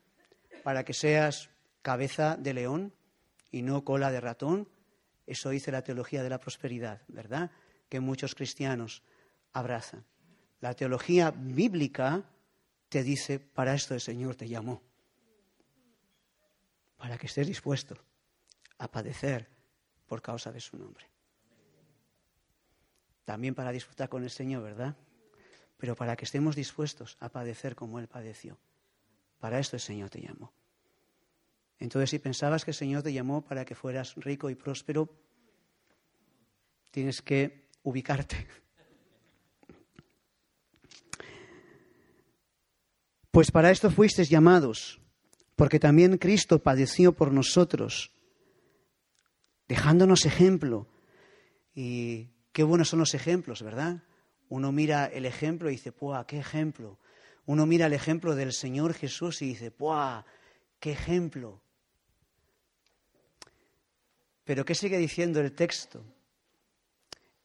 para que seas cabeza de león y no cola de ratón. Eso dice la teología de la prosperidad, ¿verdad? Que muchos cristianos abrazan. La teología bíblica te dice, para esto el Señor te llamó, para que estés dispuesto a padecer por causa de su nombre. También para disfrutar con el Señor, ¿verdad? Pero para que estemos dispuestos a padecer como Él padeció. Para esto el Señor te llamó. Entonces, si pensabas que el Señor te llamó para que fueras rico y próspero, tienes que ubicarte. Pues para esto fuisteis llamados, porque también Cristo padeció por nosotros, dejándonos ejemplo. Y qué buenos son los ejemplos, ¿verdad? Uno mira el ejemplo y dice, ¡puah, qué ejemplo! Uno mira el ejemplo del Señor Jesús y dice, ¡puah, qué ejemplo! Pero ¿qué sigue diciendo el texto?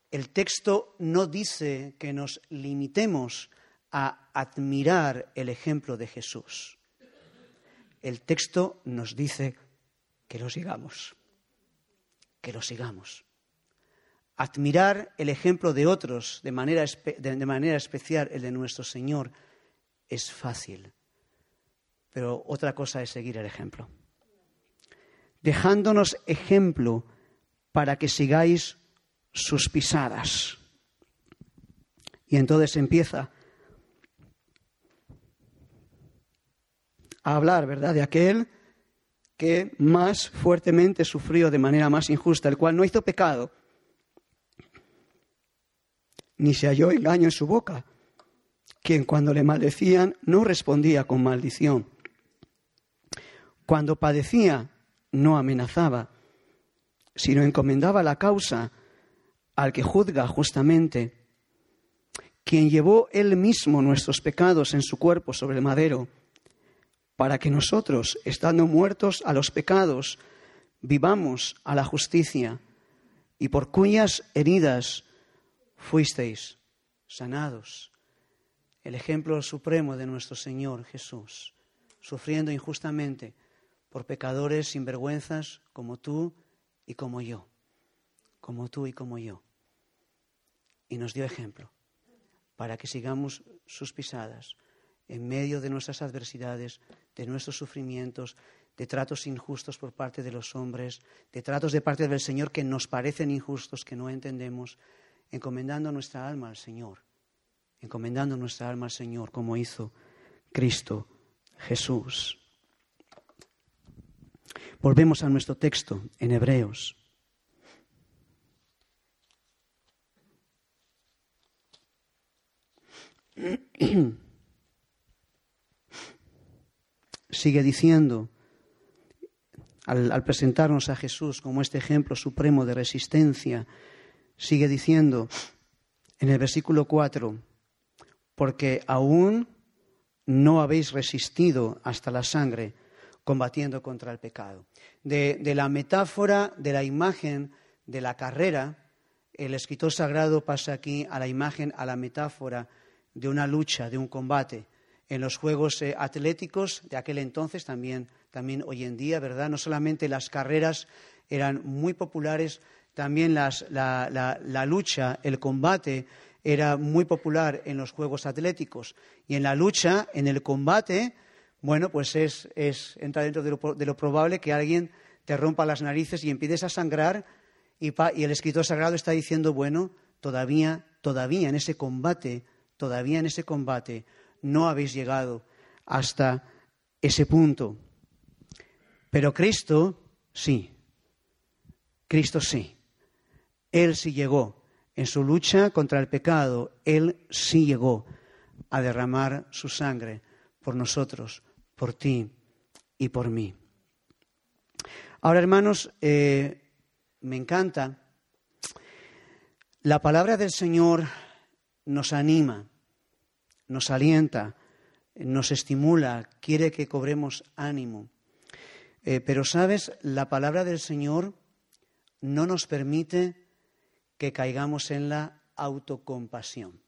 El texto no dice que nos limitemos a admirar el ejemplo de Jesús. El texto nos dice que lo sigamos, que lo sigamos. Admirar el ejemplo de otros, de manera, de manera especial el de nuestro Señor, es fácil, pero otra cosa es seguir el ejemplo dejándonos ejemplo para que sigáis sus pisadas. Y entonces empieza a hablar, ¿verdad?, de aquel que más fuertemente sufrió de manera más injusta, el cual no hizo pecado, ni se halló engaño en su boca, quien cuando le maldecían no respondía con maldición. Cuando padecía, no amenazaba, sino encomendaba la causa al que juzga justamente, quien llevó él mismo nuestros pecados en su cuerpo sobre el madero, para que nosotros, estando muertos a los pecados, vivamos a la justicia, y por cuyas heridas fuisteis sanados. El ejemplo supremo de nuestro Señor Jesús, sufriendo injustamente por pecadores sinvergüenzas como tú y como yo, como tú y como yo. Y nos dio ejemplo para que sigamos sus pisadas en medio de nuestras adversidades, de nuestros sufrimientos, de tratos injustos por parte de los hombres, de tratos de parte del Señor que nos parecen injustos, que no entendemos, encomendando nuestra alma al Señor, encomendando nuestra alma al Señor como hizo Cristo Jesús. Volvemos a nuestro texto en Hebreos. sigue diciendo, al, presentarnos a Jesús como este ejemplo supremo de resistencia, sigue diciendo en el versículo 4, porque aún no habéis resistido hasta la sangre combatiendo contra el pecado. De, la metáfora, de la imagen de la carrera, el escritor sagrado pasa aquí a la imagen, a la metáfora de una lucha, de un combate. En los Juegos eh, Atléticos de aquel entonces, también, también hoy en día, ¿verdad? No solamente las carreras eran muy populares, también la, lucha, el combate era muy popular en los Juegos Atléticos. Y en la lucha, en el combate, bueno, pues es, es entra dentro de lo, de lo, probable que alguien te rompa las narices y empieces a sangrar y, y el escritor sagrado está diciendo, bueno, todavía, todavía en ese combate todavía en ese combate no habéis llegado hasta ese punto. Pero Cristo sí, Cristo sí. Él sí llegó. En su lucha contra el pecado, Él sí llegó a derramar su sangre por nosotros, por ti y por mí. Ahora, hermanos, eh, me encanta. La palabra del Señor nos anima, nos alienta, nos estimula, quiere que cobremos ánimo. Eh, pero, ¿sabes? La palabra del Señor no nos permite que caigamos en la autocompasión,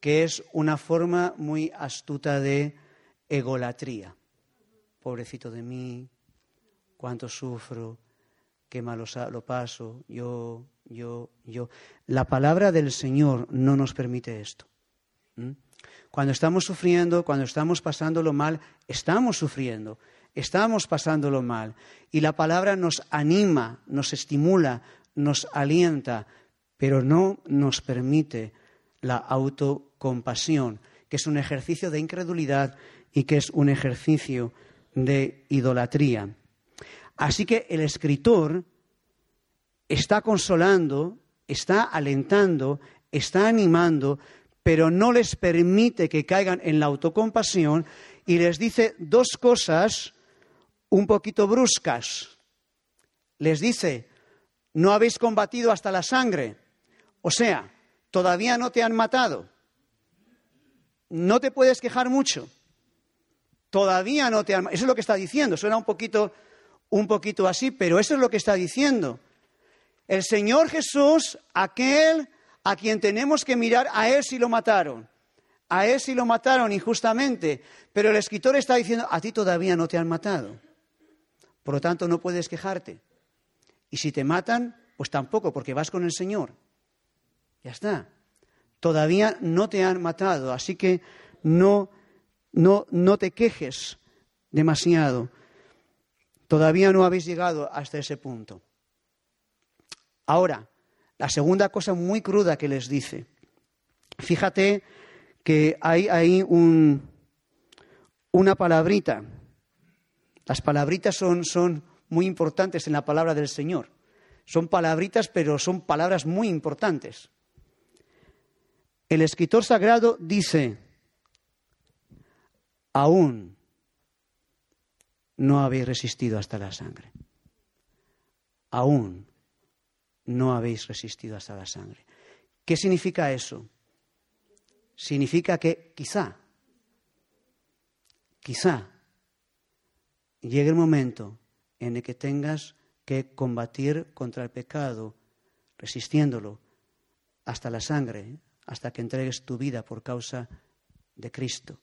que es una forma muy astuta de egolatría. Pobrecito de mí, cuánto sufro, qué malo lo paso, yo, yo, yo. La palabra del Señor no nos permite esto. Cuando estamos sufriendo, cuando estamos pasándolo mal, estamos sufriendo, estamos pasándolo mal. Y la palabra nos anima, nos estimula, nos alienta, pero no nos permite la autocompasión, que es un ejercicio de incredulidad y que es un ejercicio de idolatría. Así que el escritor está consolando, está alentando, está animando, pero no les permite que caigan en la autocompasión y les dice dos cosas un poquito bruscas. Les dice, no habéis combatido hasta la sangre, o sea, todavía no te han matado. No te puedes quejar mucho. Todavía no te han Eso es lo que está diciendo. Suena un poquito, un poquito así, pero eso es lo que está diciendo. El Señor Jesús, aquel a quien tenemos que mirar, a Él sí lo mataron. A Él sí lo mataron injustamente. Pero el escritor está diciendo, a ti todavía no te han matado. Por lo tanto, no puedes quejarte. Y si te matan, pues tampoco, porque vas con el Señor. Ya está. Todavía no te han matado, así que no, no, no te quejes demasiado. Todavía no habéis llegado hasta ese punto. Ahora, la segunda cosa muy cruda que les dice. Fíjate que hay ahí un, una palabrita. Las palabritas son, son muy importantes en la palabra del Señor. Son palabritas, pero son palabras muy importantes. El escritor sagrado dice, aún no habéis resistido hasta la sangre. Aún no habéis resistido hasta la sangre. ¿Qué significa eso? Significa que quizá, quizá llegue el momento en el que tengas que combatir contra el pecado, resistiéndolo hasta la sangre, hasta que entregues tu vida por causa de Cristo.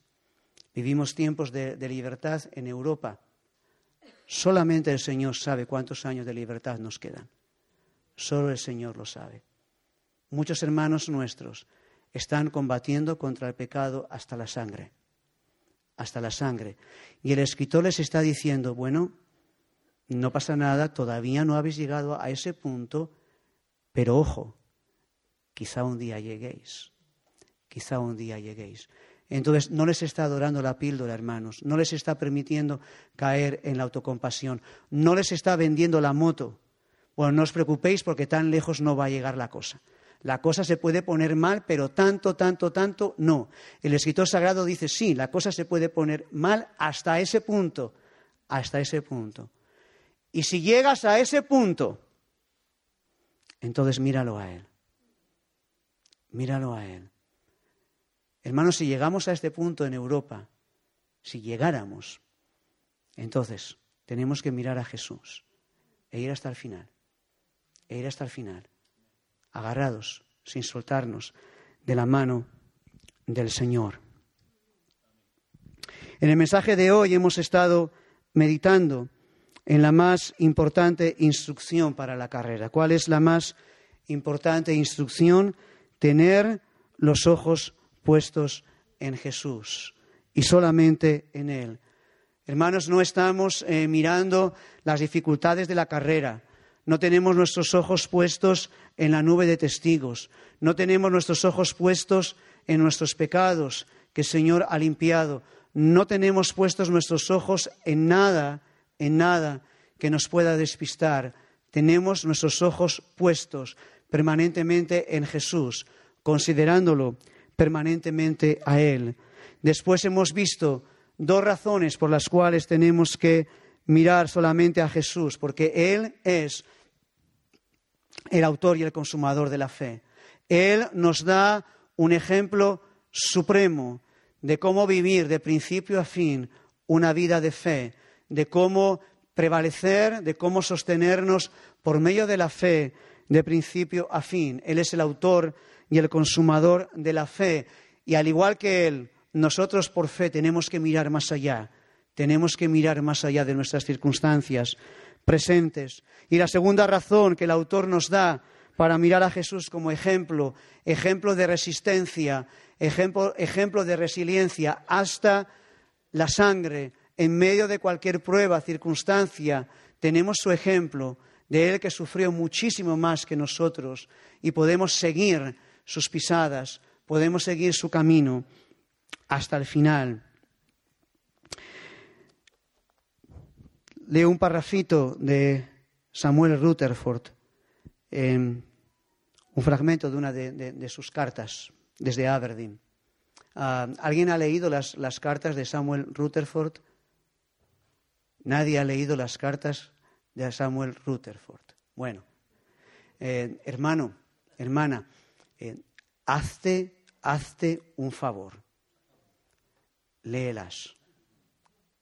Vivimos tiempos de, libertad en Europa. Solamente el Señor sabe cuántos años de libertad nos quedan. Solo el Señor lo sabe. Muchos hermanos nuestros están combatiendo contra el pecado hasta la sangre, hasta la sangre. Y el escritor les está diciendo, bueno, no pasa nada, todavía no habéis llegado a ese punto, pero ojo, quizá un día lleguéis, quizá un día lleguéis. Entonces, no les está adorando la píldora, hermanos, no les está permitiendo caer en la autocompasión, no les está vendiendo la moto, bueno, no os preocupéis porque tan lejos no va a llegar la cosa. La cosa se puede poner mal, pero tanto, tanto, tanto, no. El escritor sagrado dice, sí, la cosa se puede poner mal hasta ese punto, hasta ese punto. Y si llegas a ese punto, entonces míralo a Él. Míralo a Él. Hermanos, si llegamos a este punto en Europa, si llegáramos, entonces tenemos que mirar a Jesús e ir hasta el final, e ir hasta el final agarrados, sin soltarnos de la mano del Señor. En el mensaje de hoy hemos estado meditando en la más importante instrucción para la carrera. ¿Cuál es la más importante instrucción? Tener los ojos puestos en Jesús y solamente en Él. Hermanos, no estamos eh, mirando las dificultades de la carrera, no tenemos nuestros ojos puestos en la nube de testigos. No tenemos nuestros ojos puestos en nuestros pecados que el Señor ha limpiado. No tenemos puestos nuestros ojos en nada, en nada que nos pueda despistar. Tenemos nuestros ojos puestos permanentemente en Jesús, considerándolo permanentemente a Él. Después hemos visto dos razones por las cuales tenemos que mirar solamente a Jesús, porque Él es el autor y el consumador de la fe. Él nos da un ejemplo supremo de cómo vivir de principio a fin una vida de fe, de cómo prevalecer, de cómo sostenernos por medio de la fe de principio a fin. Él es el autor y el consumador de la fe. Y al igual que Él, nosotros por fe tenemos que mirar más allá, tenemos que mirar más allá de nuestras circunstancias, presentes. Y la segunda razón que el autor nos da para mirar a Jesús como ejemplo, ejemplo de resistencia, ejemplo, ejemplo de resiliencia, hasta la sangre, en medio de cualquier prueba, circunstancia, tenemos su ejemplo de Él que sufrió muchísimo más que nosotros y podemos seguir sus pisadas, podemos seguir su camino hasta el final. leo un parrafito de Samuel Rutherford, un fragmento de una de, sus cartas desde Aberdeen. Ah, ¿Alguien ha leído las, cartas de Samuel Rutherford? Nadie ha leído las cartas de Samuel Rutherford. Bueno, eh, hermano, hermana, hazte, hazte un favor. Léelas.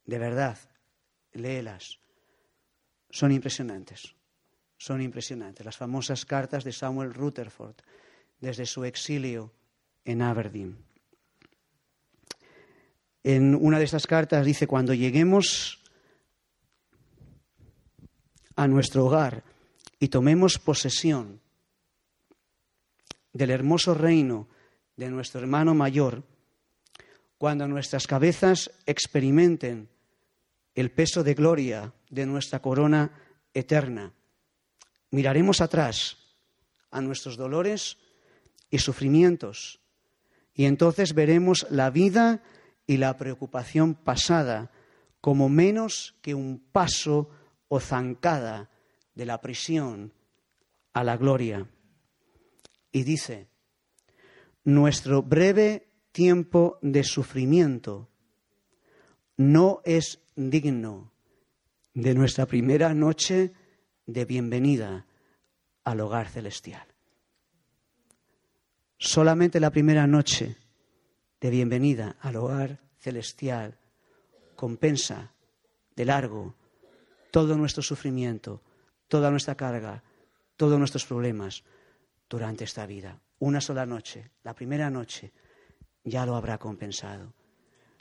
De verdad, léelas. Son impresionantes, son impresionantes. Las famosas cartas de Samuel Rutherford desde su exilio en Aberdeen. En una de estas cartas dice, cuando lleguemos a nuestro hogar y tomemos posesión del hermoso reino de nuestro hermano mayor, cuando nuestras cabezas experimenten el peso de gloria de nuestra corona eterna. Miraremos atrás a nuestros dolores y sufrimientos y entonces veremos la vida y la preocupación pasada como menos que un paso o zancada de la prisión a la gloria. Y dice, nuestro breve tiempo de sufrimiento no es digno de nuestra primera noche de bienvenida al hogar celestial. Solamente la primera noche de bienvenida al hogar celestial compensa de largo todo nuestro sufrimiento, toda nuestra carga, todos nuestros problemas durante esta vida. Una sola noche, la primera noche, ya lo habrá compensado.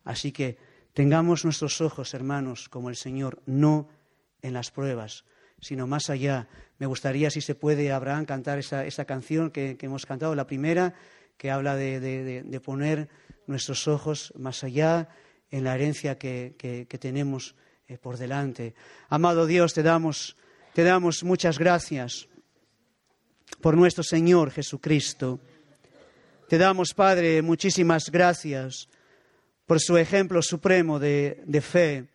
Así que Tengamos nuestros ojos, hermanos, como el Señor, no en las pruebas, sino más allá. Me gustaría, si se puede, Abraham, cantar esa, canción que, hemos cantado, la primera, que habla de, poner nuestros ojos más allá en la herencia que, tenemos eh, por delante. Amado Dios, te damos, te damos muchas gracias por nuestro Señor Jesucristo. Te damos, Padre, muchísimas gracias por su ejemplo supremo de, fe.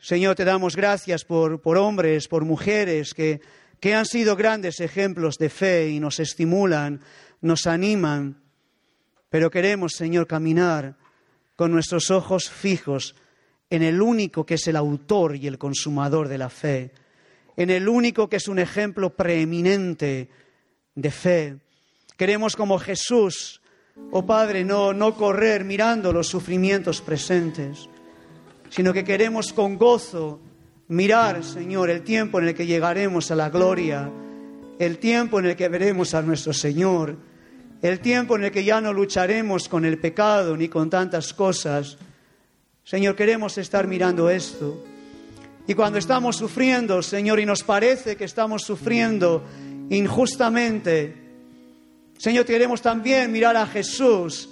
Señor, te damos gracias por, hombres, por mujeres que, que han sido grandes ejemplos de fe y nos estimulan, nos animan, pero queremos, Señor, caminar con nuestros ojos fijos en el único que es el autor y el consumador de la fe, en el único que es un ejemplo preeminente de fe. Queremos como Jesús, oh Padre, no, no correr mirando los sufrimientos presentes, sino que queremos con gozo mirar, Señor, el tiempo en el que llegaremos a la gloria, el tiempo en el que veremos a nuestro Señor, el tiempo en el que ya no lucharemos con el pecado ni con tantas cosas. Señor, queremos estar mirando esto. Y cuando estamos sufriendo, Señor, y nos parece que estamos sufriendo injustamente, Señor, queremos también mirar a Jesús,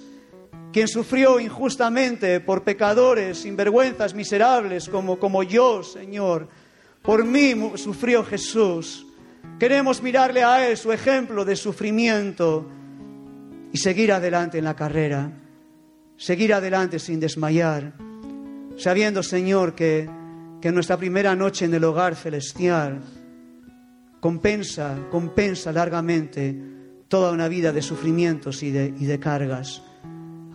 quien sufrió injustamente por pecadores, sinvergüenzas, miserables, como, como yo, Señor. Por mí sufrió Jesús. Queremos mirarle a Él, su ejemplo de sufrimiento, y seguir adelante en la carrera, seguir adelante sin desmayar, sabiendo, Señor, que, que nuestra primera noche en el hogar celestial compensa, compensa largamente toda una vida de sufrimientos y de, y de cargas.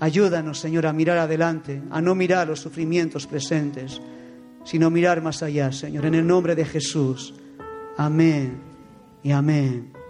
Ayúdanos, Señor, a mirar adelante, a no mirar los sufrimientos presentes, sino mirar más allá, Señor, en el nombre de Jesús. Amén y amén.